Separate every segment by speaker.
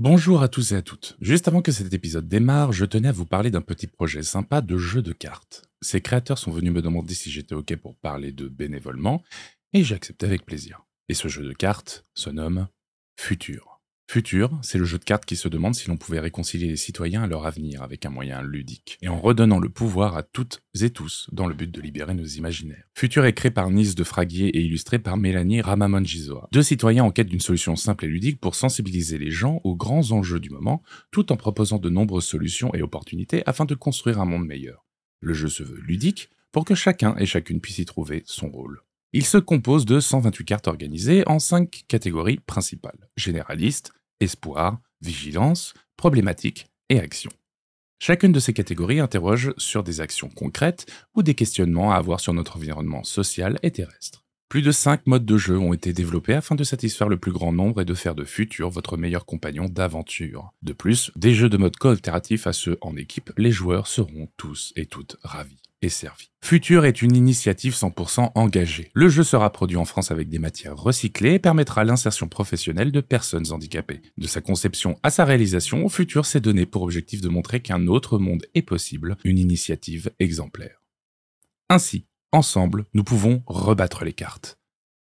Speaker 1: Bonjour à tous et à toutes. Juste avant que cet épisode démarre, je tenais à vous parler d'un petit projet sympa de jeu de cartes. Ses créateurs sont venus me demander si j'étais OK pour parler de bénévolement, et j'ai accepté avec plaisir. Et ce jeu de cartes se nomme Futur. Futur, c'est le jeu de cartes qui se demande si l'on pouvait réconcilier les citoyens à leur avenir avec un moyen ludique, et en redonnant le pouvoir à toutes et tous dans le but de libérer nos imaginaires. Futur est créé par Nice de Fraguier et illustré par Mélanie Ramamonjizoa. Deux citoyens en quête d'une solution simple et ludique pour sensibiliser les gens aux grands enjeux du moment, tout en proposant de nombreuses solutions et opportunités afin de construire un monde meilleur. Le jeu se veut ludique pour que chacun et chacune puisse y trouver son rôle. Il se compose de 128 cartes organisées en 5 catégories principales. Espoir, vigilance, problématique et action. Chacune de ces catégories interroge sur des actions concrètes ou des questionnements à avoir sur notre environnement social et terrestre. Plus de 5 modes de jeu ont été développés afin de satisfaire le plus grand nombre et de faire de Futur votre meilleur compagnon d'aventure. De plus, des jeux de mode coopératif à ceux en équipe, les joueurs seront tous et toutes ravis et servi. Futur est une initiative 100% engagée. Le jeu sera produit en France avec des matières recyclées et permettra l'insertion professionnelle de personnes handicapées. De sa conception à sa réalisation, Futur s'est donné pour objectif de montrer qu'un autre monde est possible, une initiative exemplaire. Ainsi, ensemble, nous pouvons rebattre les cartes.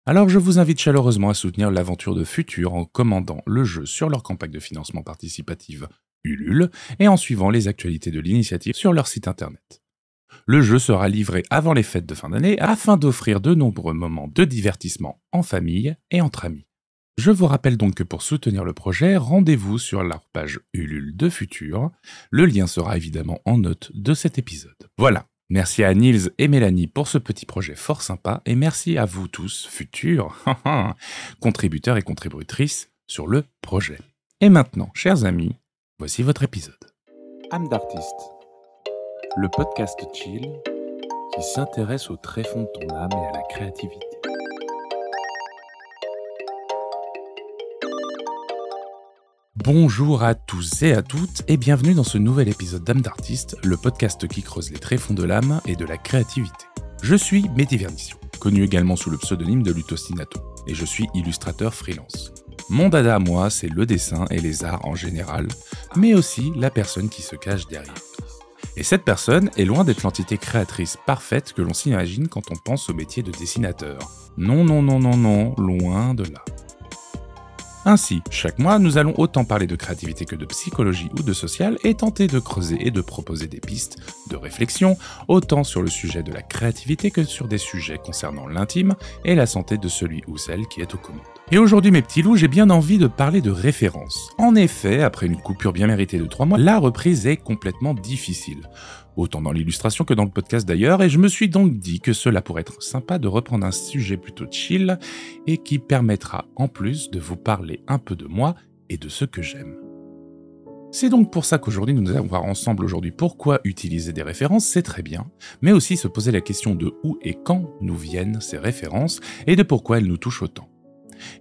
Speaker 1: Alors je vous invite chaleureusement à soutenir l'aventure de Futur en commandant le jeu sur leur campagne de financement participative Ulule et en suivant les actualités de l'initiative sur leur site internet. Le jeu sera livré avant les fêtes de fin d'année afin d'offrir de nombreux moments de divertissement en famille et entre amis. Je vous rappelle donc que pour soutenir le projet, rendez-vous sur la page Ulule de Futur. Le lien sera évidemment en note de cet épisode. Voilà. Merci à Nils et Mélanie pour ce petit projet fort sympa et merci à vous tous, futurs contributeurs et contributrices sur le projet. Et maintenant, chers amis, voici votre épisode.
Speaker 2: âme d'artiste le podcast chill qui s'intéresse au tréfonds de ton âme et à la créativité.
Speaker 1: Bonjour à tous et à toutes et bienvenue dans ce nouvel épisode d'âme d'artiste, le podcast qui creuse les tréfonds de l'âme et de la créativité. Je suis Mehdi Vernition, connu également sous le pseudonyme de Lutostinato, et je suis illustrateur freelance. Mon dada à moi, c'est le dessin et les arts en général, mais aussi la personne qui se cache derrière. Et cette personne est loin d'être l'entité créatrice parfaite que l'on s'imagine quand on pense au métier de dessinateur. Non, non, non, non, non, loin de là. Ainsi, chaque mois, nous allons autant parler de créativité que de psychologie ou de social et tenter de creuser et de proposer des pistes de réflexion, autant sur le sujet de la créativité que sur des sujets concernant l'intime et la santé de celui ou celle qui est aux commandes. Et aujourd'hui, mes petits loups, j'ai bien envie de parler de référence. En effet, après une coupure bien méritée de 3 mois, la reprise est complètement difficile. Autant dans l'illustration que dans le podcast d'ailleurs, et je me suis donc dit que cela pourrait être sympa de reprendre un sujet plutôt chill et qui permettra en plus de vous parler un peu de moi et de ce que j'aime. C'est donc pour ça qu'aujourd'hui nous allons voir ensemble aujourd'hui pourquoi utiliser des références, c'est très bien, mais aussi se poser la question de où et quand nous viennent ces références et de pourquoi elles nous touchent autant.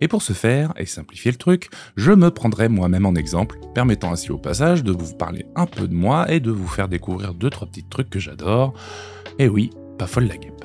Speaker 1: Et pour ce faire, et simplifier le truc, je me prendrai moi-même en exemple, permettant ainsi au passage de vous parler un peu de moi et de vous faire découvrir deux trois petits trucs que j'adore. Et oui, pas folle la guêpe.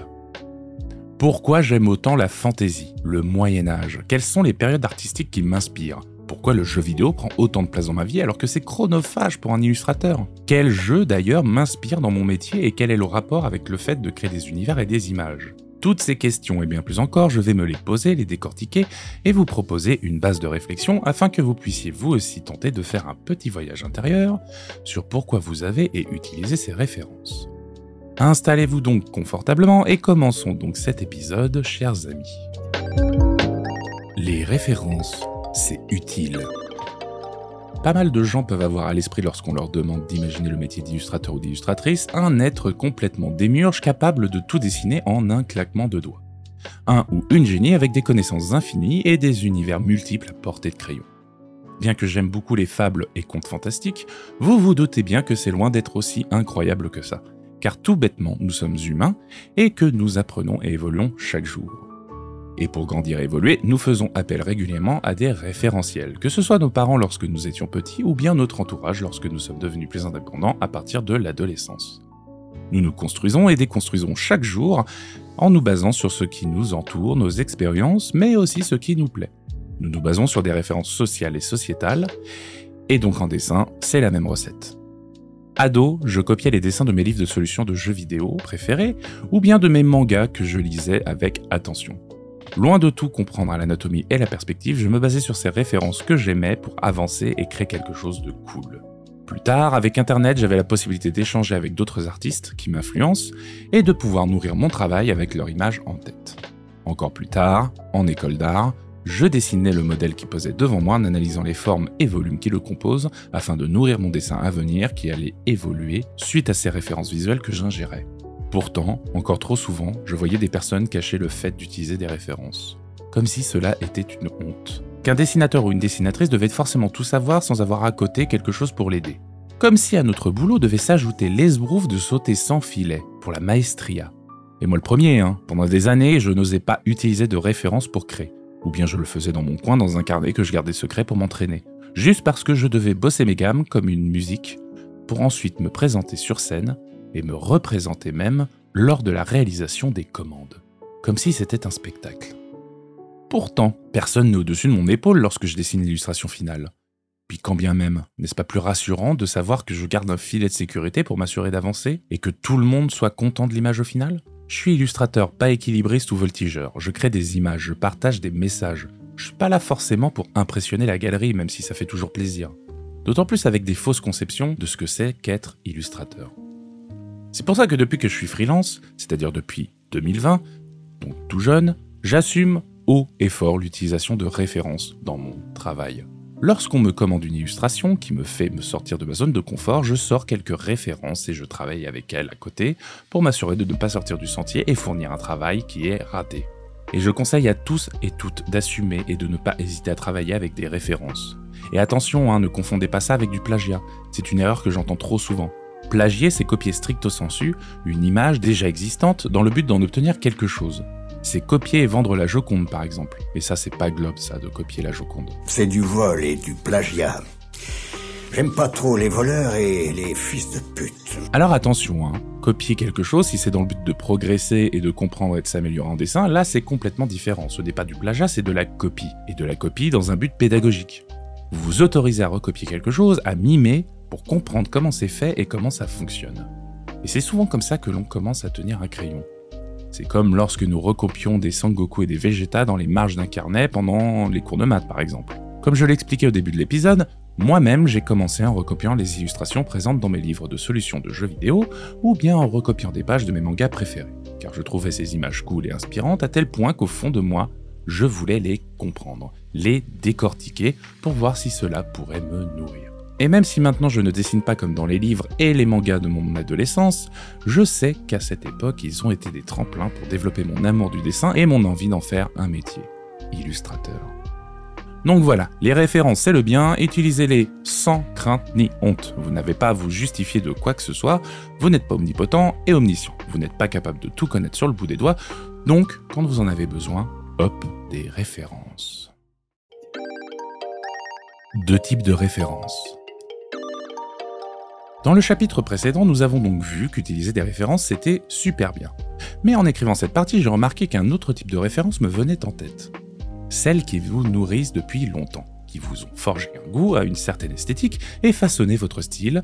Speaker 1: Pourquoi j'aime autant la fantaisie, le Moyen Âge? Quelles sont les périodes artistiques qui m'inspirent? Pourquoi le jeu vidéo prend autant de place dans ma vie alors que c'est chronophage pour un illustrateur? Quel jeu d'ailleurs m'inspire dans mon métier et quel est le rapport avec le fait de créer des univers et des images? Toutes ces questions et bien plus encore, je vais me les poser, les décortiquer et vous proposer une base de réflexion afin que vous puissiez vous aussi tenter de faire un petit voyage intérieur sur pourquoi vous avez et utilisez ces références. Installez-vous donc confortablement et commençons donc cet épisode, chers amis. Les références, c'est utile. Pas mal de gens peuvent avoir à l'esprit lorsqu'on leur demande d'imaginer le métier d'illustrateur ou d'illustratrice un être complètement démurge capable de tout dessiner en un claquement de doigts. Un ou une génie avec des connaissances infinies et des univers multiples à portée de crayon. Bien que j'aime beaucoup les fables et contes fantastiques, vous vous doutez bien que c'est loin d'être aussi incroyable que ça. Car tout bêtement, nous sommes humains et que nous apprenons et évoluons chaque jour. Et pour grandir et évoluer, nous faisons appel régulièrement à des référentiels, que ce soit nos parents lorsque nous étions petits ou bien notre entourage lorsque nous sommes devenus plus indépendants à partir de l'adolescence. Nous nous construisons et déconstruisons chaque jour en nous basant sur ce qui nous entoure, nos expériences, mais aussi ce qui nous plaît. Nous nous basons sur des références sociales et sociétales, Et donc en dessin, c'est la même recette. Ado, je copiais les dessins de mes livres de solutions de jeux vidéo préférés, ou bien de mes mangas que je lisais avec attention. Loin de tout comprendre à l'anatomie et la perspective, je me basais sur ces références que j'aimais pour avancer et créer quelque chose de cool. Plus tard, avec Internet, j'avais la possibilité d'échanger avec d'autres artistes qui m'influencent et de pouvoir nourrir mon travail avec leur image en tête. Encore plus tard, en école d'art, je dessinais le modèle qui posait devant moi en analysant les formes et volumes qui le composent afin de nourrir mon dessin à venir qui allait évoluer suite à ces références visuelles que j'ingérais. Pourtant, encore trop souvent, je voyais des personnes cacher le fait d'utiliser des références. Comme si cela était une honte qu'un dessinateur ou une dessinatrice devait forcément tout savoir sans avoir à côté quelque chose pour l'aider. Comme si à notre boulot devait s'ajouter l'esbrouf de sauter sans filet, pour la maestria. Et moi le premier, hein. pendant des années, je n'osais pas utiliser de références pour créer. Ou bien je le faisais dans mon coin dans un carnet que je gardais secret pour m'entraîner. Juste parce que je devais bosser mes gammes comme une musique, pour ensuite me présenter sur scène et me représenter même lors de la réalisation des commandes. Comme si c'était un spectacle. Pourtant, personne n'est au-dessus de mon épaule lorsque je dessine l'illustration finale. Puis quand bien même, n'est-ce pas plus rassurant de savoir que je garde un filet de sécurité pour m'assurer d'avancer et que tout le monde soit content de l'image au final Je suis illustrateur, pas équilibriste ou voltigeur. Je crée des images, je partage des messages. Je suis pas là forcément pour impressionner la galerie, même si ça fait toujours plaisir. D'autant plus avec des fausses conceptions de ce que c'est qu'être illustrateur. C'est pour ça que depuis que je suis freelance, c'est-à-dire depuis 2020, donc tout jeune, j'assume haut et fort l'utilisation de références dans mon travail. Lorsqu'on me commande une illustration qui me fait me sortir de ma zone de confort, je sors quelques références et je travaille avec elles à côté pour m'assurer de ne pas sortir du sentier et fournir un travail qui est raté. Et je conseille à tous et toutes d'assumer et de ne pas hésiter à travailler avec des références. Et attention, hein, ne confondez pas ça avec du plagiat. C'est une erreur que j'entends trop souvent. Plagier, c'est copier stricto sensu une image déjà existante dans le but d'en obtenir quelque chose c'est copier et vendre la Joconde par exemple. Et ça, c'est pas globe ça, de copier la Joconde.
Speaker 3: C'est du vol et du plagiat. J'aime pas trop les voleurs et les fils de pute.
Speaker 1: Alors attention, hein. copier quelque chose, si c'est dans le but de progresser et de comprendre et de s'améliorer en dessin, là c'est complètement différent. Ce n'est pas du plagiat, c'est de la copie. Et de la copie dans un but pédagogique. Vous vous autorisez à recopier quelque chose, à mimer, pour comprendre comment c'est fait et comment ça fonctionne. Et c'est souvent comme ça que l'on commence à tenir un crayon. C'est comme lorsque nous recopions des Sangoku et des Vegeta dans les marges d'un carnet pendant les cours de maths par exemple. Comme je l'expliquais au début de l'épisode, moi-même j'ai commencé en recopiant les illustrations présentes dans mes livres de solutions de jeux vidéo ou bien en recopiant des pages de mes mangas préférés, car je trouvais ces images cool et inspirantes à tel point qu'au fond de moi, je voulais les comprendre, les décortiquer pour voir si cela pourrait me nourrir. Et même si maintenant je ne dessine pas comme dans les livres et les mangas de mon adolescence, je sais qu'à cette époque ils ont été des tremplins pour développer mon amour du dessin et mon envie d'en faire un métier. Illustrateur. Donc voilà, les références c'est le bien, utilisez-les sans crainte ni honte. Vous n'avez pas à vous justifier de quoi que ce soit, vous n'êtes pas omnipotent et omniscient, vous n'êtes pas capable de tout connaître sur le bout des doigts, donc quand vous en avez besoin, hop, des références. Deux types de références. Dans le chapitre précédent, nous avons donc vu qu'utiliser des références c'était super bien. Mais en écrivant cette partie, j'ai remarqué qu'un autre type de référence me venait en tête. Celles qui vous nourrissent depuis longtemps, qui vous ont forgé un goût à une certaine esthétique et façonné votre style.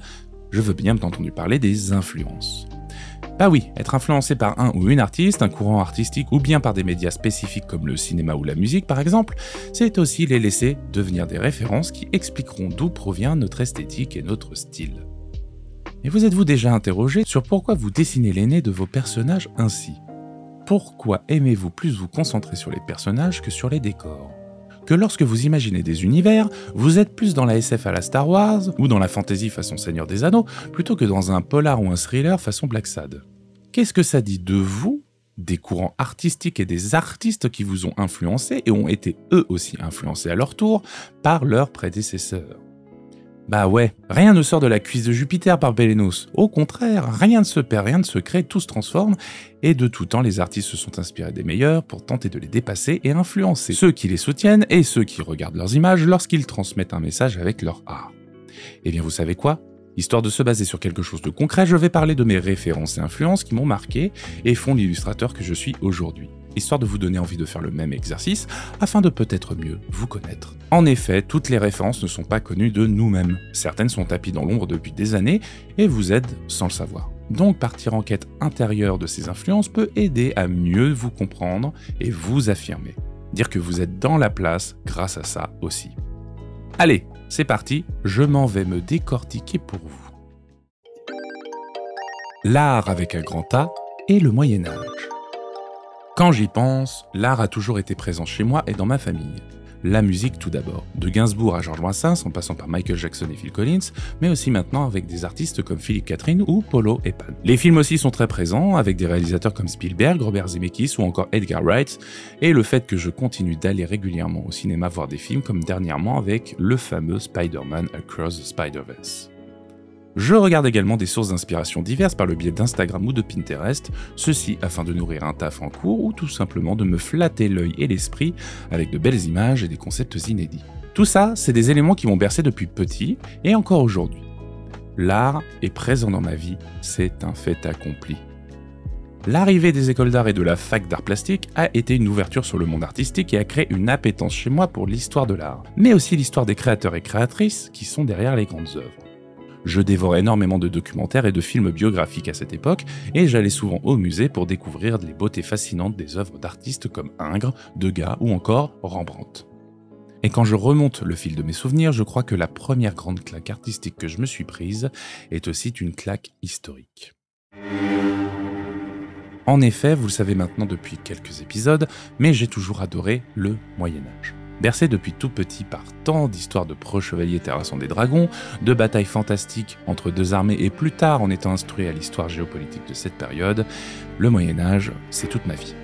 Speaker 1: Je veux bien entendu parler des influences. Bah oui, être influencé par un ou une artiste, un courant artistique ou bien par des médias spécifiques comme le cinéma ou la musique par exemple, c'est aussi les laisser devenir des références qui expliqueront d'où provient notre esthétique et notre style. Et vous êtes-vous déjà interrogé sur pourquoi vous dessinez l'aîné de vos personnages ainsi? Pourquoi aimez-vous plus vous concentrer sur les personnages que sur les décors? Que lorsque vous imaginez des univers, vous êtes plus dans la SF à la Star Wars ou dans la fantasy façon Seigneur des Anneaux plutôt que dans un polar ou un thriller façon Black Sad? Qu'est-ce que ça dit de vous, des courants artistiques et des artistes qui vous ont influencé et ont été eux aussi influencés à leur tour par leurs prédécesseurs? Bah ouais, rien ne sort de la cuisse de Jupiter par Belenos. Au contraire, rien ne se perd, rien ne se crée, tout se transforme, et de tout temps les artistes se sont inspirés des meilleurs pour tenter de les dépasser et influencer ceux qui les soutiennent et ceux qui regardent leurs images lorsqu'ils transmettent un message avec leur art. Eh bien vous savez quoi? Histoire de se baser sur quelque chose de concret, je vais parler de mes références et influences qui m'ont marqué et font l'illustrateur que je suis aujourd'hui. Histoire de vous donner envie de faire le même exercice, afin de peut-être mieux vous connaître. En effet, toutes les références ne sont pas connues de nous-mêmes. Certaines sont tapies dans l'ombre depuis des années et vous aident sans le savoir. Donc partir en quête intérieure de ces influences peut aider à mieux vous comprendre et vous affirmer. Dire que vous êtes dans la place grâce à ça aussi. Allez, c'est parti, je m'en vais me décortiquer pour vous. L'art avec un grand A et le Moyen Âge. Quand j'y pense, l'art a toujours été présent chez moi et dans ma famille. La musique tout d'abord, de Gainsbourg à Georges Brassens en passant par Michael Jackson et Phil Collins, mais aussi maintenant avec des artistes comme Philippe Catherine ou Polo et Pan. Les films aussi sont très présents avec des réalisateurs comme Spielberg, Robert Zemeckis ou encore Edgar Wright, et le fait que je continue d'aller régulièrement au cinéma voir des films comme dernièrement avec le fameux Spider-Man Across the Spider-Verse. Je regarde également des sources d'inspiration diverses par le biais d'Instagram ou de Pinterest, ceci afin de nourrir un taf en cours ou tout simplement de me flatter l'œil et l'esprit avec de belles images et des concepts inédits. Tout ça, c'est des éléments qui m'ont bercé depuis petit et encore aujourd'hui. L'art est présent dans ma vie, c'est un fait accompli. L'arrivée des écoles d'art et de la fac d'art plastique a été une ouverture sur le monde artistique et a créé une appétence chez moi pour l'histoire de l'art, mais aussi l'histoire des créateurs et créatrices qui sont derrière les grandes œuvres. Je dévorais énormément de documentaires et de films biographiques à cette époque, et j'allais souvent au musée pour découvrir les beautés fascinantes des œuvres d'artistes comme Ingres, Degas ou encore Rembrandt. Et quand je remonte le fil de mes souvenirs, je crois que la première grande claque artistique que je me suis prise est aussi une claque historique. En effet, vous le savez maintenant depuis quelques épisodes, mais j'ai toujours adoré le Moyen Âge. Bercé depuis tout petit par tant d'histoires de pro-chevaliers terrassant des dragons, de batailles fantastiques entre deux armées et plus tard en étant instruit à l'histoire géopolitique de cette période, le Moyen Âge, c'est toute ma vie.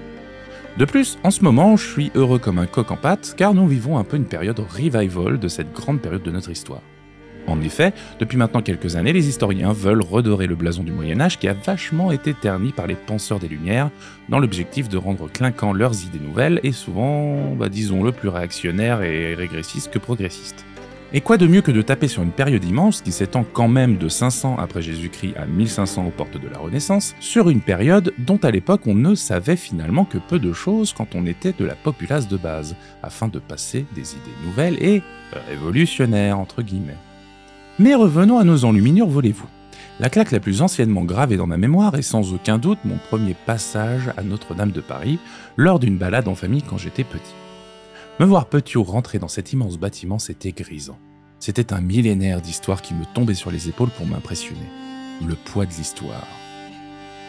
Speaker 1: De plus, en ce moment, je suis heureux comme un coq en pâte car nous vivons un peu une période revival de cette grande période de notre histoire. En effet, depuis maintenant quelques années, les historiens veulent redorer le blason du Moyen Âge qui a vachement été terni par les penseurs des Lumières, dans l'objectif de rendre clinquant leurs idées nouvelles et souvent, bah, disons-le, plus réactionnaires et régressistes que progressistes. Et quoi de mieux que de taper sur une période immense qui s'étend quand même de 500 après Jésus-Christ à 1500 aux portes de la Renaissance, sur une période dont à l'époque on ne savait finalement que peu de choses quand on était de la populace de base, afin de passer des idées nouvelles et révolutionnaires entre guillemets. Mais revenons à nos enluminures, volez-vous. La claque la plus anciennement gravée dans ma mémoire est sans aucun doute mon premier passage à Notre-Dame de Paris lors d'une balade en famille quand j'étais petit. Me voir petit rentrer dans cet immense bâtiment, c'était grisant. C'était un millénaire d'histoire qui me tombait sur les épaules pour m'impressionner. Le poids de l'histoire.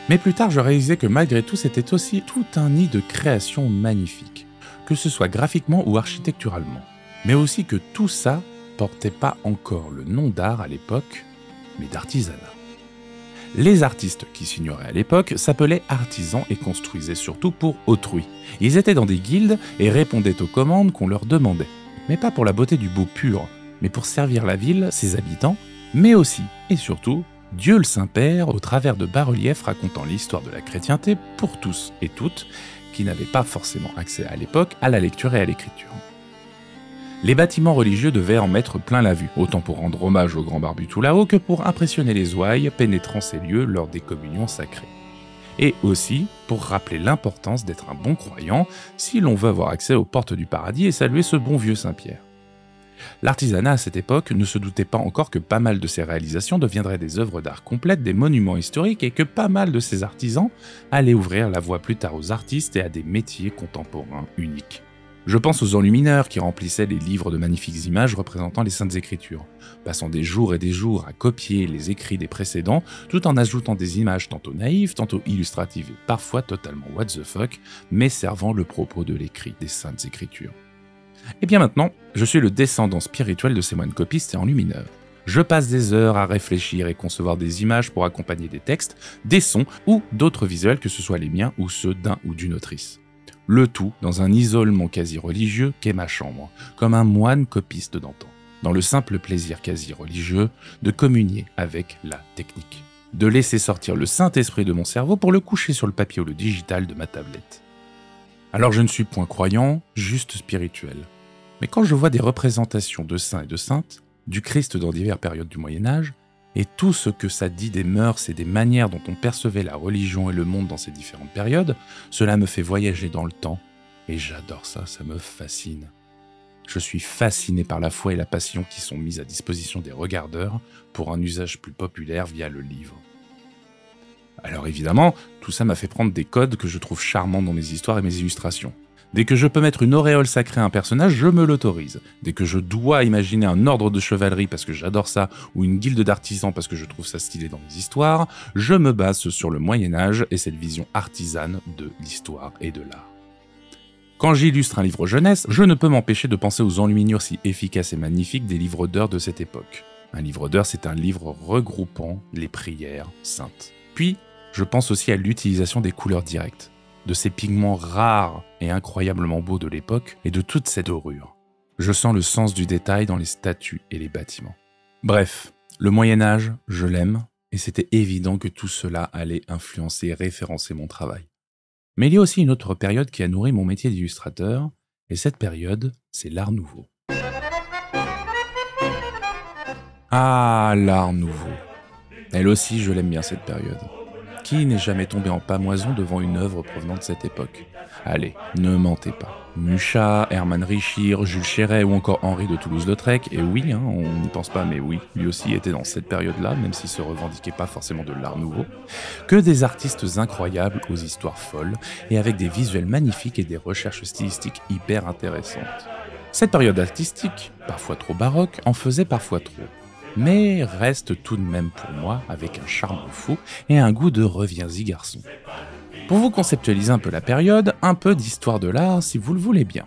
Speaker 1: Mais plus tard, je réalisais que malgré tout, c'était aussi tout un nid de création magnifique, que ce soit graphiquement ou architecturalement. Mais aussi que tout ça portait pas encore le nom d'art à l'époque, mais d'artisanat. Les artistes qui s'ignoraient à l'époque s'appelaient artisans et construisaient surtout pour autrui. Ils étaient dans des guildes et répondaient aux commandes qu'on leur demandait. Mais pas pour la beauté du beau pur, mais pour servir la ville, ses habitants, mais aussi et surtout Dieu le Saint-Père au travers de bas-reliefs racontant l'histoire de la chrétienté pour tous et toutes qui n'avaient pas forcément accès à l'époque à la lecture et à l'écriture. Les bâtiments religieux devaient en mettre plein la vue, autant pour rendre hommage au grand barbu tout là-haut que pour impressionner les ouailles pénétrant ces lieux lors des communions sacrées. Et aussi pour rappeler l'importance d'être un bon croyant si l'on veut avoir accès aux portes du paradis et saluer ce bon vieux Saint-Pierre. L'artisanat à cette époque ne se doutait pas encore que pas mal de ses réalisations deviendraient des œuvres d'art complètes, des monuments historiques et que pas mal de ses artisans allaient ouvrir la voie plus tard aux artistes et à des métiers contemporains uniques. Je pense aux enlumineurs qui remplissaient les livres de magnifiques images représentant les Saintes Écritures, passant des jours et des jours à copier les écrits des précédents, tout en ajoutant des images tantôt naïves, tantôt illustratives et parfois totalement what the fuck, mais servant le propos de l'écrit des Saintes Écritures. Et bien maintenant, je suis le descendant spirituel de ces moines copistes et enlumineurs. Je passe des heures à réfléchir et concevoir des images pour accompagner des textes, des sons ou d'autres visuels que ce soit les miens ou ceux d'un ou d'une autrice le tout dans un isolement quasi religieux qu'est ma chambre, comme un moine copiste d'antan, dans le simple plaisir quasi religieux de communier avec la technique, de laisser sortir le Saint-Esprit de mon cerveau pour le coucher sur le papier ou le digital de ma tablette. Alors je ne suis point croyant, juste spirituel. Mais quand je vois des représentations de saints et de saintes, du Christ dans diverses périodes du Moyen Âge, Et tout ce que ça dit des mœurs et des manières dont on percevait la religion et le monde dans ces différentes périodes, cela me fait voyager dans le temps. Et j'adore ça, ça me fascine. Je suis fasciné par la foi et la passion qui sont mises à disposition des regardeurs pour un usage plus populaire via le livre. Alors évidemment, tout ça m'a fait prendre des codes que je trouve charmants dans mes histoires et mes illustrations. Dès que je peux mettre une auréole sacrée à un personnage, je me l'autorise. Dès que je dois imaginer un ordre de chevalerie parce que j'adore ça, ou une guilde d'artisans parce que je trouve ça stylé dans mes histoires, je me base sur le Moyen Âge et cette vision artisane de l'histoire et de l'art. Quand j'illustre un livre jeunesse, je ne peux m'empêcher de penser aux enluminures si efficaces et magnifiques des livres d'heures de cette époque. Un livre d'heures, c'est un livre regroupant les prières saintes. Puis, je pense aussi à l'utilisation des couleurs directes, de ces pigments rares et incroyablement beaux de l'époque et de toute cette dorure. Je sens le sens du détail dans les statues et les bâtiments. Bref, le Moyen Âge, je l'aime, et c'était évident que tout cela allait influencer et référencer mon travail. Mais il y a aussi une autre période qui a nourri mon métier d'illustrateur, et cette période, c'est l'art nouveau. Ah, l'art nouveau. Elle aussi, je l'aime bien cette période. Qui n'est jamais tombé en pamoison devant une œuvre provenant de cette époque? Allez, ne mentez pas. Mucha, Hermann Richir, Jules Chéret ou encore Henri de Toulouse-Lautrec, et oui, hein, on n'y pense pas, mais oui, lui aussi était dans cette période-là, même s'il se revendiquait pas forcément de l'art nouveau, que des artistes incroyables aux histoires folles, et avec des visuels magnifiques et des recherches stylistiques hyper intéressantes. Cette période artistique, parfois trop baroque, en faisait parfois trop mais reste tout de même pour moi avec un charme fou et un goût de reviens-y garçon. Pour vous conceptualiser un peu la période, un peu d'histoire de l'art si vous le voulez bien.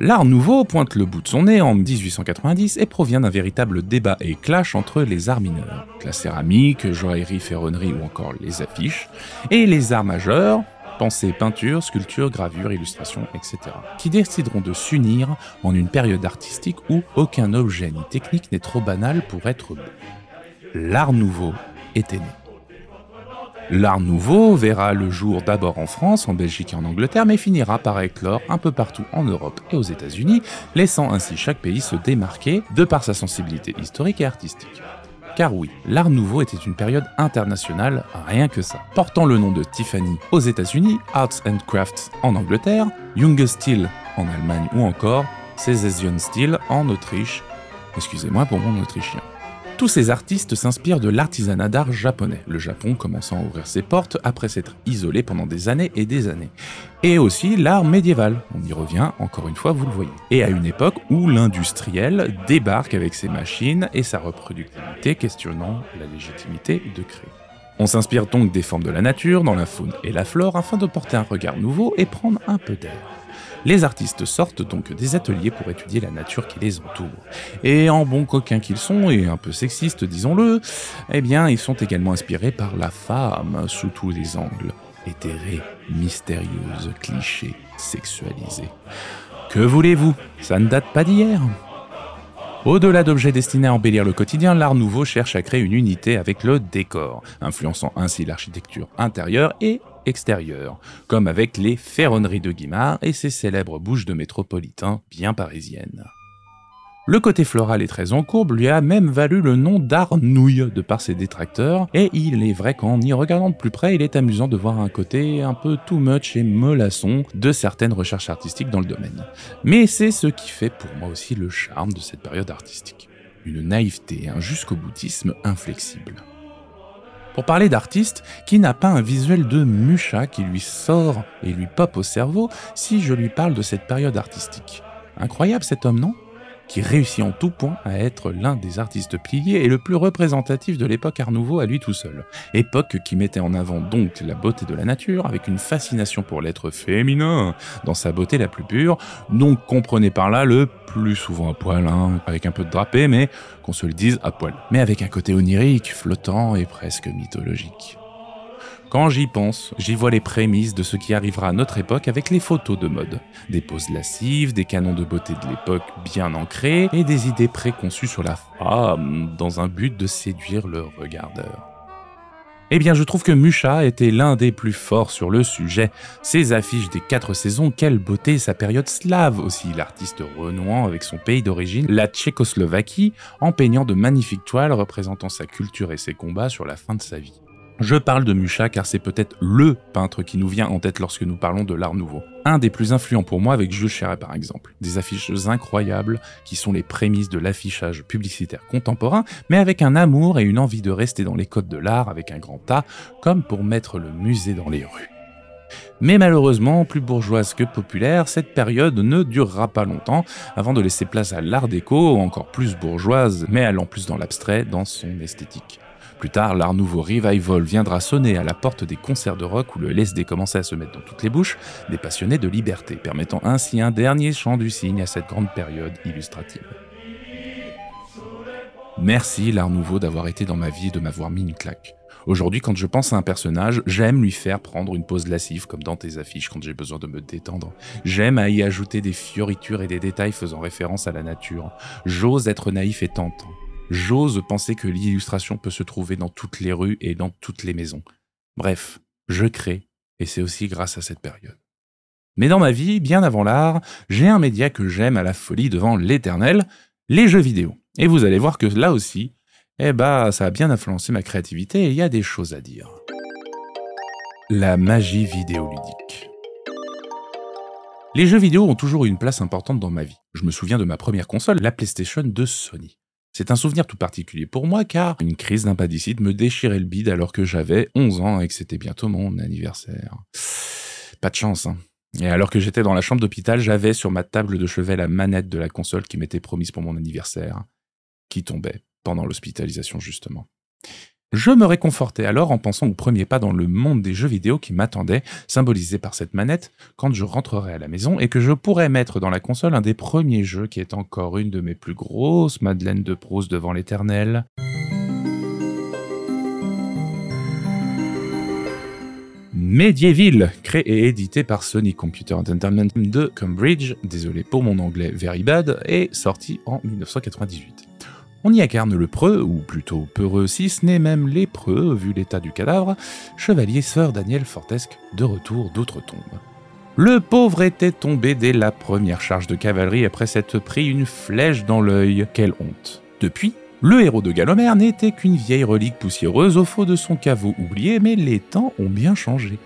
Speaker 1: L'art nouveau pointe le bout de son nez en 1890 et provient d'un véritable débat et clash entre les arts mineurs, la céramique, joaillerie, ferronnerie ou encore les affiches, et les arts majeurs, pensée peinture, sculpture, gravure, illustration, etc., qui décideront de s'unir en une période artistique où aucun objet ni technique n'est trop banal pour être beau. L'art nouveau était né. L'art nouveau verra le jour d'abord en France, en Belgique et en Angleterre, mais finira par éclore un peu partout en Europe et aux États-Unis, laissant ainsi chaque pays se démarquer de par sa sensibilité historique et artistique. Car oui, l'Art Nouveau était une période internationale, rien que ça. Portant le nom de Tiffany aux États-Unis, Arts and Crafts en Angleterre, Junge Stil en Allemagne ou encore Secession Stil en Autriche. Excusez-moi pour mon autrichien. Tous ces artistes s'inspirent de l'artisanat d'art japonais, le Japon commençant à ouvrir ses portes après s'être isolé pendant des années et des années. Et aussi l'art médiéval, on y revient encore une fois, vous le voyez. Et à une époque où l'industriel débarque avec ses machines et sa reproductivité questionnant la légitimité de créer. On s'inspire donc des formes de la nature, dans la faune et la flore, afin de porter un regard nouveau et prendre un peu d'air. Les artistes sortent donc des ateliers pour étudier la nature qui les entoure. Et en bons coquins qu'ils sont, et un peu sexistes disons-le, eh bien ils sont également inspirés par la femme sous tous les angles. Éthérée, mystérieuse, cliché, sexualisée. Que voulez-vous? Ça ne date pas d'hier. Au-delà d'objets destinés à embellir le quotidien, l'art nouveau cherche à créer une unité avec le décor, influençant ainsi l'architecture intérieure et extérieure, comme avec les ferronneries de Guimard et ses célèbres bouches de métropolitains bien parisiennes. Le côté floral et très en courbe lui a même valu le nom d'art nouille de par ses détracteurs, et il est vrai qu'en y regardant de plus près, il est amusant de voir un côté un peu too much et mollasson de certaines recherches artistiques dans le domaine. Mais c'est ce qui fait pour moi aussi le charme de cette période artistique. Une naïveté et un jusqu'au boutisme inflexible. Pour parler d'artiste qui n'a pas un visuel de Mucha qui lui sort et lui pop au cerveau si je lui parle de cette période artistique. Incroyable cet homme, non? Qui réussit en tout point à être l'un des artistes piliers et le plus représentatif de l'époque Art Nouveau à lui tout seul. Époque qui mettait en avant donc la beauté de la nature avec une fascination pour l'être féminin dans sa beauté la plus pure, donc comprenez par là le plus souvent à poil, hein, avec un peu de drapé, mais qu'on se le dise à poil. Mais avec un côté onirique, flottant et presque mythologique. Quand j'y pense, j'y vois les prémices de ce qui arrivera à notre époque avec les photos de mode. Des poses lascives, des canons de beauté de l'époque bien ancrés et des idées préconçues sur la femme dans un but de séduire le regardeur. Eh bien, je trouve que Musha était l'un des plus forts sur le sujet. Ses affiches des quatre saisons, quelle beauté, sa période slave aussi, l'artiste renouant avec son pays d'origine, la Tchécoslovaquie, en peignant de magnifiques toiles représentant sa culture et ses combats sur la fin de sa vie. Je parle de Mucha car c'est peut-être LE peintre qui nous vient en tête lorsque nous parlons de l'art nouveau. Un des plus influents pour moi avec Jules Chéret par exemple. Des affiches incroyables qui sont les prémices de l'affichage publicitaire contemporain, mais avec un amour et une envie de rester dans les codes de l'art avec un grand A, comme pour mettre le musée dans les rues. Mais malheureusement, plus bourgeoise que populaire, cette période ne durera pas longtemps avant de laisser place à l'art déco, encore plus bourgeoise, mais allant plus dans l'abstrait dans son esthétique. Plus tard, l'art nouveau revival viendra sonner à la porte des concerts de rock où le LSD commençait à se mettre dans toutes les bouches des passionnés de liberté, permettant ainsi un dernier chant du cygne à cette grande période illustrative. Merci l'art nouveau d'avoir été dans ma vie et de m'avoir mis une claque. Aujourd'hui, quand je pense à un personnage, j'aime lui faire prendre une pause lascive comme dans tes affiches quand j'ai besoin de me détendre. J'aime à y ajouter des fioritures et des détails faisant référence à la nature. J'ose être naïf et tentant. J'ose penser que l'illustration peut se trouver dans toutes les rues et dans toutes les maisons. Bref, je crée, et c'est aussi grâce à cette période. Mais dans ma vie, bien avant l'art, j'ai un média que j'aime à la folie devant l'éternel, les jeux vidéo. Et vous allez voir que là aussi, eh bah, ça a bien influencé ma créativité et il y a des choses à dire. La magie vidéoludique. Les jeux vidéo ont toujours eu une place importante dans ma vie. Je me souviens de ma première console, la PlayStation de Sony. C'est un souvenir tout particulier pour moi car une crise d'impandicite me déchirait le bide alors que j'avais 11 ans et que c'était bientôt mon anniversaire. Pas de chance, hein. Et alors que j'étais dans la chambre d'hôpital, j'avais sur ma table de chevet la manette de la console qui m'était promise pour mon anniversaire, qui tombait pendant l'hospitalisation justement. Je me réconfortais alors en pensant au premier pas dans le monde des jeux vidéo qui m'attendait, symbolisé par cette manette, quand je rentrerai à la maison et que je pourrais mettre dans la console un des premiers jeux qui est encore une de mes plus grosses Madeleines de Proust devant l'éternel. Medieval, créé et édité par Sony Computer Entertainment de Cambridge, désolé pour mon anglais very bad, et sorti en 1998. On y incarne le preux, ou plutôt peureux si ce n'est même lépreux, vu l'état du cadavre, chevalier Sir Daniel Fortesque, de retour d'outre-tombe. Le pauvre était tombé dès la première charge de cavalerie après s'être pris une flèche dans l'œil. Quelle honte. Depuis, le héros de Galomère n'était qu'une vieille relique poussiéreuse au fond de son caveau oublié, mais les temps ont bien changé.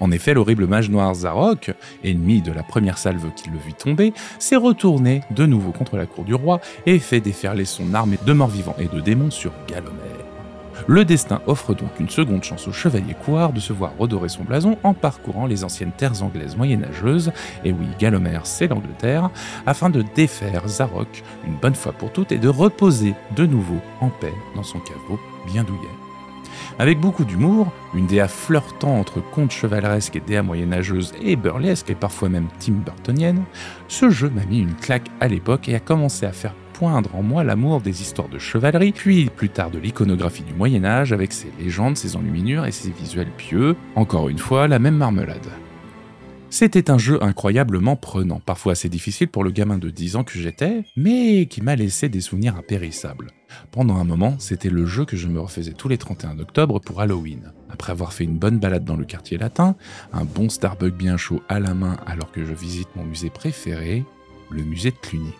Speaker 1: En effet, l'horrible mage noir Zarok, ennemi de la première salve qui le vit tomber, s'est retourné de nouveau contre la cour du roi et fait déferler son armée de morts vivants et de démons sur Galomère. Le destin offre donc une seconde chance au chevalier Couard de se voir redorer son blason en parcourant les anciennes terres anglaises moyenâgeuses, et oui, Galomère c'est l'Angleterre, afin de défaire Zarok une bonne fois pour toutes et de reposer de nouveau en paix dans son caveau bien douillet. Avec beaucoup d'humour, une DA flirtant entre contes chevaleresques et DA moyenâgeuses et burlesques et parfois même Tim Burtonienne, ce jeu m'a mis une claque à l'époque et a commencé à faire poindre en moi l'amour des histoires de chevalerie, puis plus tard de l'iconographie du Moyen Âge avec ses légendes, ses enluminures et ses visuels pieux, encore une fois la même marmelade. C'était un jeu incroyablement prenant, parfois assez difficile pour le gamin de 10 ans que j'étais, mais qui m'a laissé des souvenirs impérissables. Pendant un moment, c'était le jeu que je me refaisais tous les 31 octobre pour Halloween. Après avoir fait une bonne balade dans le quartier latin, un bon Starbucks bien chaud à la main alors que je visite mon musée préféré, le musée de Cluny.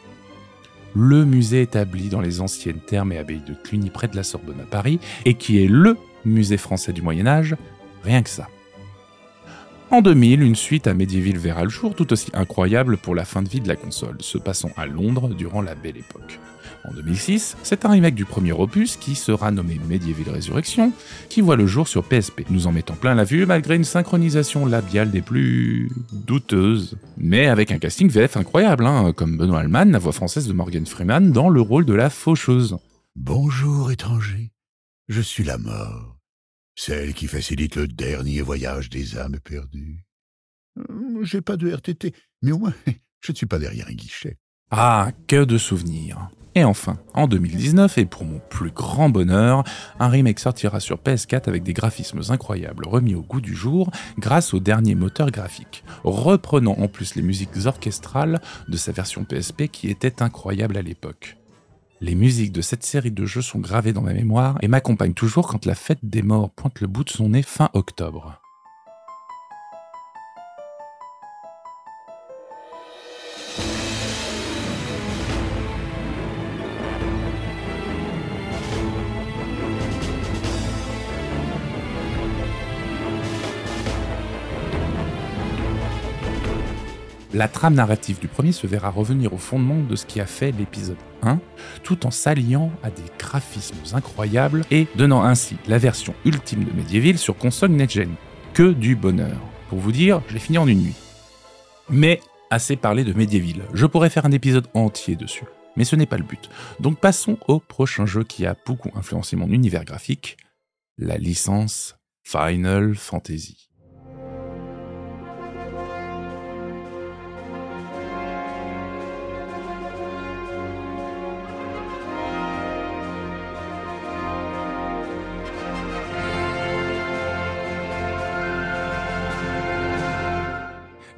Speaker 1: Le musée établi dans les anciennes thermes et abbayes de Cluny près de la Sorbonne à Paris, et qui est LE musée français du Moyen Âge, rien que ça. En 2000, une suite à Medieval verra le jour tout aussi incroyable pour la fin de vie de la console, se passant à Londres durant la belle époque. En 2006, c'est un remake du premier opus qui sera nommé Medieval Resurrection, qui voit le jour sur PSP, nous en mettant plein la vue malgré une synchronisation labiale des plus douteuses. Mais avec un casting VF incroyable, hein, comme Benoît Alman, la voix française de Morgan Freeman, dans le rôle de la faucheuse.
Speaker 4: Bonjour étranger, je suis la mort celle qui facilite le dernier voyage des âmes perdues. Euh, j'ai pas de RTT, mais au moins, je ne suis pas derrière un guichet.
Speaker 1: Ah, que de souvenirs. Et enfin, en 2019, et pour mon plus grand bonheur, un remake sortira sur PS4 avec des graphismes incroyables remis au goût du jour grâce au dernier moteur graphique, reprenant en plus les musiques orchestrales de sa version PSP qui était incroyable à l'époque. Les musiques de cette série de jeux sont gravées dans ma mémoire et m'accompagnent toujours quand la fête des morts pointe le bout de son nez fin octobre. La trame narrative du premier se verra revenir au fondement de ce qui a fait l'épisode 1, tout en s'alliant à des graphismes incroyables et donnant ainsi la version ultime de Medieval sur console next-gen. Que du bonheur. Pour vous dire, je l'ai fini en une nuit. Mais assez parlé de Medieval, je pourrais faire un épisode entier dessus. Mais ce n'est pas le but. Donc passons au prochain jeu qui a beaucoup influencé mon univers graphique, la licence Final Fantasy.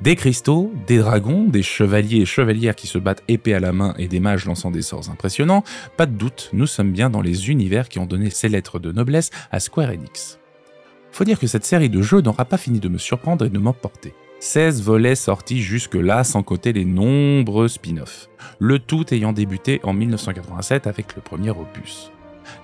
Speaker 1: Des cristaux, des dragons, des chevaliers et chevalières qui se battent épée à la main et des mages lançant des sorts impressionnants, pas de doute, nous sommes bien dans les univers qui ont donné ces lettres de noblesse à Square Enix. Faut dire que cette série de jeux n'aura pas fini de me surprendre et de m'emporter. 16 volets sortis jusque-là sans compter les nombreux spin-offs, le tout ayant débuté en 1987 avec le premier opus.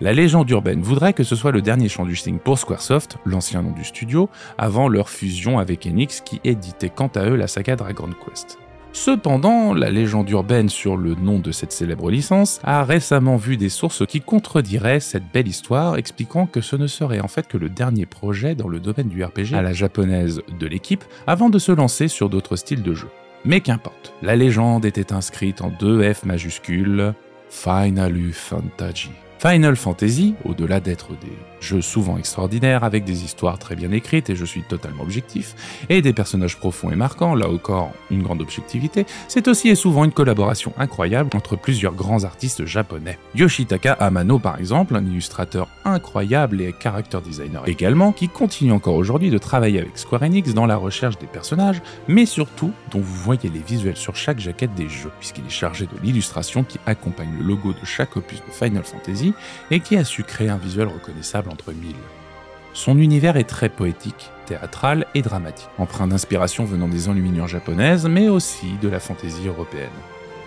Speaker 1: La légende urbaine voudrait que ce soit le dernier champ du signe pour Squaresoft, l'ancien nom du studio, avant leur fusion avec Enix qui éditait quant à eux la saga Dragon Quest. Cependant, la légende urbaine sur le nom de cette célèbre licence a récemment vu des sources qui contrediraient cette belle histoire, expliquant que ce ne serait en fait que le dernier projet dans le domaine du RPG à la japonaise de l'équipe, avant de se lancer sur d'autres styles de jeu. Mais qu'importe, la légende était inscrite en deux F majuscules, Final Fantasy. Final Fantasy, au-delà d'être des jeux souvent extraordinaires avec des histoires très bien écrites, et je suis totalement objectif, et des personnages profonds et marquants, là encore une grande objectivité, c'est aussi et souvent une collaboration incroyable entre plusieurs grands artistes japonais. Yoshitaka Amano par exemple, un illustrateur incroyable et character designer également, qui continue encore aujourd'hui de travailler avec Square Enix dans la recherche des personnages, mais surtout dont vous voyez les visuels sur chaque jaquette des jeux, puisqu'il est chargé de l'illustration qui accompagne le logo de chaque opus de Final Fantasy, et qui a su créer un visuel reconnaissable entre mille. Son univers est très poétique, théâtral et dramatique, empreint d'inspiration venant des enluminures japonaises, mais aussi de la fantaisie européenne.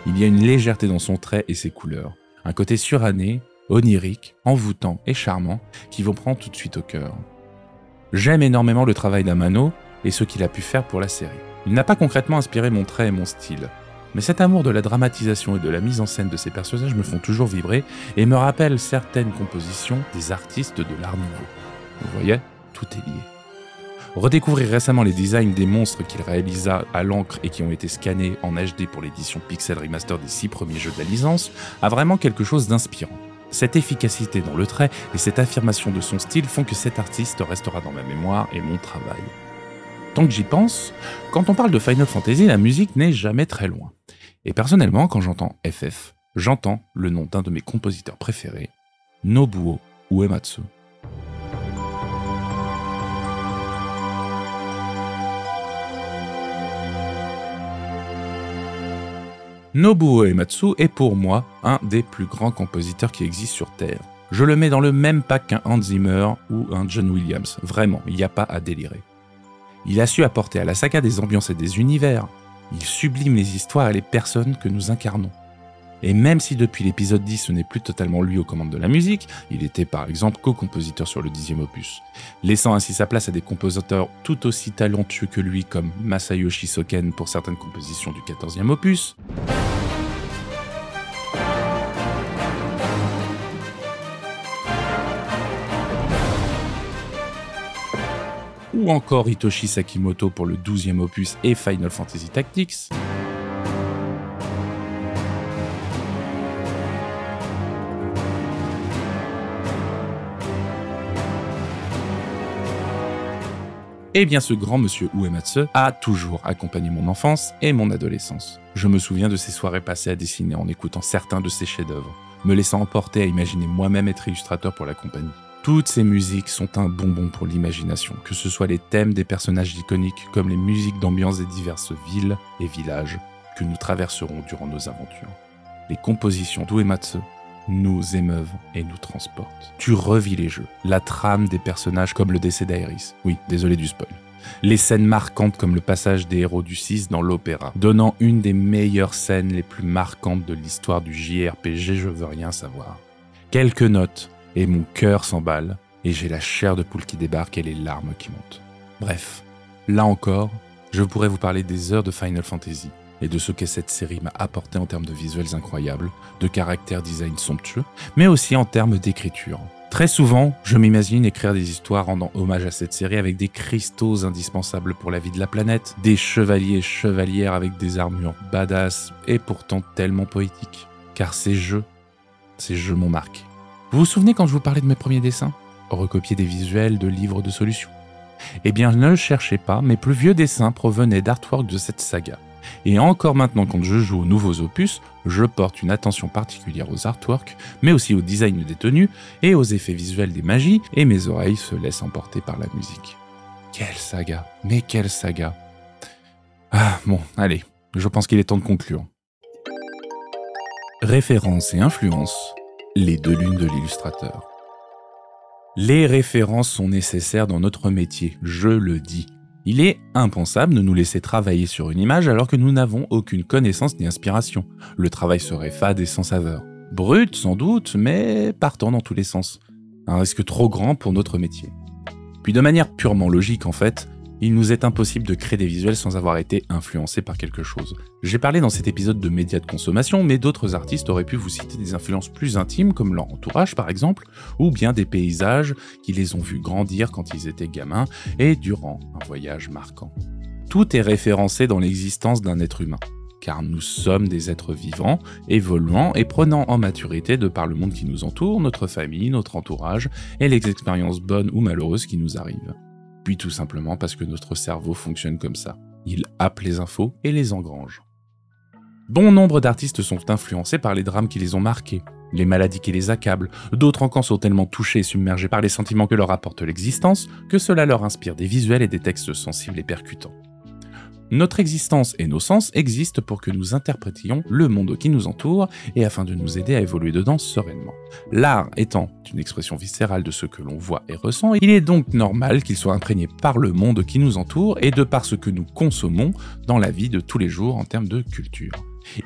Speaker 1: Il y a une légèreté dans son trait et ses couleurs, un côté suranné, onirique, envoûtant et charmant qui vous prend tout de suite au cœur. J'aime énormément le travail d'Amano et ce qu'il a pu faire pour la série. Il n'a pas concrètement inspiré mon trait et mon style, mais cet amour de la dramatisation et de la mise en scène de ces personnages me font toujours vibrer et me rappellent certaines compositions des artistes de l'art nouveau. Vous voyez, tout est lié. Redécouvrir récemment les designs des monstres qu'il réalisa à l'encre et qui ont été scannés en HD pour l'édition Pixel Remaster des six premiers jeux de la licence a vraiment quelque chose d'inspirant. Cette efficacité dans le trait et cette affirmation de son style font que cet artiste restera dans ma mémoire et mon travail. Tant que j'y pense, quand on parle de Final Fantasy, la musique n'est jamais très loin. Et personnellement, quand j'entends FF, j'entends le nom d'un de mes compositeurs préférés, Nobuo Uematsu. Nobuo Uematsu est pour moi un des plus grands compositeurs qui existent sur Terre. Je le mets dans le même pack qu'un Hans Zimmer ou un John Williams. Vraiment, il n'y a pas à délirer. Il a su apporter à la saga des ambiances et des univers, il sublime les histoires et les personnes que nous incarnons. Et même si depuis l'épisode 10 ce n'est plus totalement lui aux commandes de la musique, il était par exemple co-compositeur sur le dixième opus, laissant ainsi sa place à des compositeurs tout aussi talentueux que lui comme Masayoshi Soken pour certaines compositions du quatorzième opus, ou encore Hitoshi Sakimoto pour le 12e opus et Final Fantasy Tactics. Eh bien, ce grand monsieur Uematsu a toujours accompagné mon enfance et mon adolescence. Je me souviens de ces soirées passées à dessiner en écoutant certains de ses chefs-d'œuvre, me laissant emporter à imaginer moi-même être illustrateur pour la compagnie. Toutes ces musiques sont un bonbon pour l'imagination, que ce soit les thèmes des personnages iconiques comme les musiques d'ambiance des diverses villes et villages que nous traverserons durant nos aventures. Les compositions d'Uematsu nous émeuvent et nous transportent. Tu revis les jeux, la trame des personnages comme le décès d'Airis. Oui, désolé du spoil. Les scènes marquantes comme le passage des héros du 6 dans l'opéra, donnant une des meilleures scènes les plus marquantes de l'histoire du JRPG, je veux rien savoir. Quelques notes, et mon cœur s'emballe, et j'ai la chair de poule qui débarque et les larmes qui montent. Bref, là encore, je pourrais vous parler des heures de Final Fantasy, et de ce que cette série m'a apporté en termes de visuels incroyables, de caractère design somptueux, mais aussi en termes d'écriture. Très souvent, je m'imagine écrire des histoires rendant hommage à cette série avec des cristaux indispensables pour la vie de la planète, des chevaliers et chevalières avec des armures badass et pourtant tellement poétiques. Car ces jeux, ces jeux m'ont marqué. Vous vous souvenez quand je vous parlais de mes premiers dessins? Recopier des visuels de livres de solutions Eh bien, ne le cherchez pas, mes plus vieux dessins provenaient d'artwork de cette saga. Et encore maintenant, quand je joue aux nouveaux opus, je porte une attention particulière aux artworks, mais aussi au design des tenues et aux effets visuels des magies, et mes oreilles se laissent emporter par la musique. Quelle saga Mais quelle saga Ah bon, allez, je pense qu'il est temps de conclure. Référence et influence, les deux lunes de l'illustrateur. Les références sont nécessaires dans notre métier, je le dis. Il est impensable de nous laisser travailler sur une image alors que nous n'avons aucune connaissance ni inspiration. Le travail serait fade et sans saveur. Brut sans doute, mais partant dans tous les sens. Un risque trop grand pour notre métier. Puis de manière purement logique en fait, il nous est impossible de créer des visuels sans avoir été influencé par quelque chose. J'ai parlé dans cet épisode de médias de consommation, mais d'autres artistes auraient pu vous citer des influences plus intimes, comme leur entourage par exemple, ou bien des paysages qui les ont vus grandir quand ils étaient gamins et durant un voyage marquant. Tout est référencé dans l'existence d'un être humain car nous sommes des êtres vivants, évoluant et prenant en maturité de par le monde qui nous entoure, notre famille, notre entourage et les expériences bonnes ou malheureuses qui nous arrivent puis tout simplement parce que notre cerveau fonctionne comme ça. Il happe les infos et les engrange. Bon nombre d'artistes sont influencés par les drames qui les ont marqués, les maladies qui les accablent, d'autres encore sont tellement touchés et submergés par les sentiments que leur apporte l'existence que cela leur inspire des visuels et des textes sensibles et percutants. Notre existence et nos sens existent pour que nous interprétions le monde qui nous entoure et afin de nous aider à évoluer dedans sereinement. L'art étant une expression viscérale de ce que l'on voit et ressent, il est donc normal qu'il soit imprégné par le monde qui nous entoure et de par ce que nous consommons dans la vie de tous les jours en termes de culture.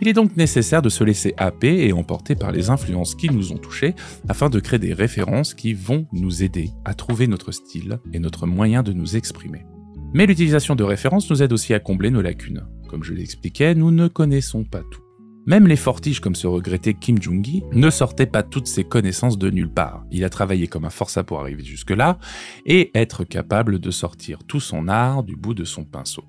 Speaker 1: Il est donc nécessaire de se laisser happer et emporter par les influences qui nous ont touchés afin de créer des références qui vont nous aider à trouver notre style et notre moyen de nous exprimer. Mais l'utilisation de références nous aide aussi à combler nos lacunes. Comme je l'expliquais, nous ne connaissons pas tout. Même les fortiches comme se regrettait Kim Jong-gi ne sortaient pas toutes ses connaissances de nulle part. Il a travaillé comme un forçat pour arriver jusque-là et être capable de sortir tout son art du bout de son pinceau.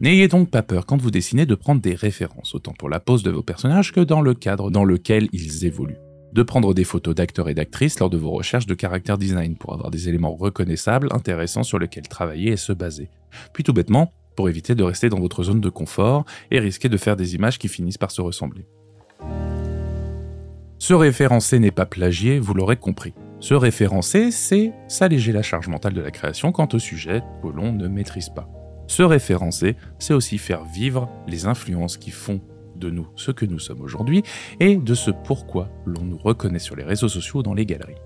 Speaker 1: N'ayez donc pas peur quand vous dessinez de prendre des références, autant pour la pose de vos personnages que dans le cadre dans lequel ils évoluent de prendre des photos d'acteurs et d'actrices lors de vos recherches de caractère design pour avoir des éléments reconnaissables, intéressants sur lesquels travailler et se baser. Puis tout bêtement, pour éviter de rester dans votre zone de confort et risquer de faire des images qui finissent par se ressembler. Se référencer n'est pas plagier, vous l'aurez compris. Se référencer, c'est s'alléger la charge mentale de la création quant au sujet que l'on ne maîtrise pas. Se référencer, c'est aussi faire vivre les influences qui font de nous ce que nous sommes aujourd'hui et de ce pourquoi l'on nous reconnaît sur les réseaux sociaux dans les galeries.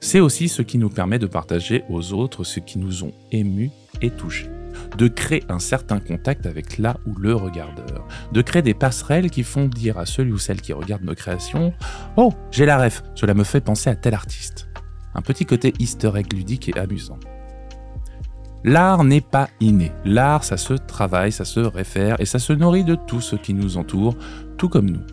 Speaker 1: C'est aussi ce qui nous permet de partager aux autres ce qui nous ont émus et touchés, de créer un certain contact avec la ou le regardeur, de créer des passerelles qui font dire à celui ou celle qui regarde nos créations Oh, j'ai la ref, cela me fait penser à tel artiste. Un petit côté easter ludique et amusant. L'art n'est pas inné. L'art, ça se travaille, ça se réfère et ça se nourrit de tout ce qui nous entoure, tout comme nous.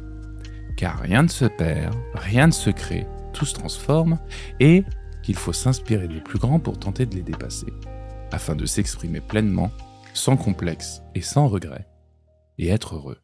Speaker 1: Car rien ne se perd, rien ne se crée, tout se transforme et qu'il faut s'inspirer des plus grands pour tenter de les dépasser, afin de s'exprimer pleinement, sans complexe et sans regret, et être heureux.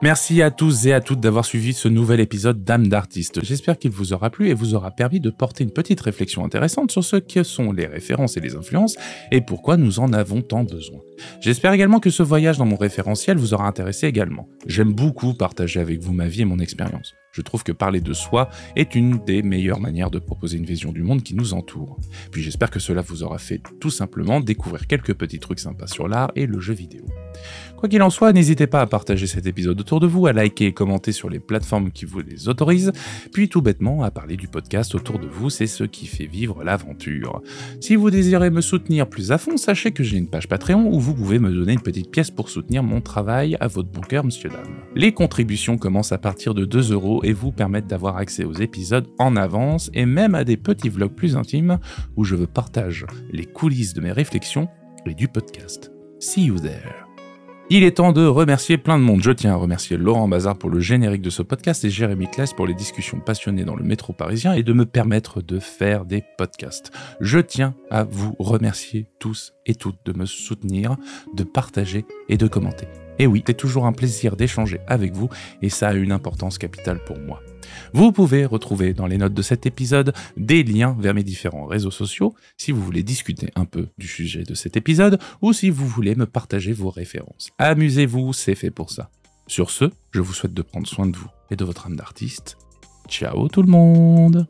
Speaker 1: Merci à tous et à toutes d'avoir suivi ce nouvel épisode d'âme d'artiste. J'espère qu'il vous aura plu et vous aura permis de porter une petite réflexion intéressante sur ce que sont les références et les influences et pourquoi nous en avons tant besoin. J'espère également que ce voyage dans mon référentiel vous aura intéressé également. J'aime beaucoup partager avec vous ma vie et mon expérience. Je trouve que parler de soi est une des meilleures manières de proposer une vision du monde qui nous entoure. Puis j'espère que cela vous aura fait tout simplement découvrir quelques petits trucs sympas sur l'art et le jeu vidéo. Quoi qu'il en soit, n'hésitez pas à partager cet épisode autour de vous, à liker et commenter sur les plateformes qui vous les autorisent, puis tout bêtement à parler du podcast autour de vous, c'est ce qui fait vivre l'aventure. Si vous désirez me soutenir plus à fond, sachez que j'ai une page Patreon où vous pouvez me donner une petite pièce pour soutenir mon travail à votre bon monsieur dame. Les contributions commencent à partir de 2 euros et vous permettent d'avoir accès aux épisodes en avance et même à des petits vlogs plus intimes où je partage les coulisses de mes réflexions et du podcast. See you there. Il est temps de remercier plein de monde. Je tiens à remercier Laurent Bazar pour le générique de ce podcast et Jérémy Kless pour les discussions passionnées dans le métro parisien et de me permettre de faire des podcasts. Je tiens à vous remercier tous et toutes de me soutenir, de partager et de commenter. Et oui, c'est toujours un plaisir d'échanger avec vous et ça a une importance capitale pour moi. Vous pouvez retrouver dans les notes de cet épisode des liens vers mes différents réseaux sociaux si vous voulez discuter un peu du sujet de cet épisode ou si vous voulez me partager vos références. Amusez-vous, c'est fait pour ça. Sur ce, je vous souhaite de prendre soin de vous et de votre âme d'artiste. Ciao tout le monde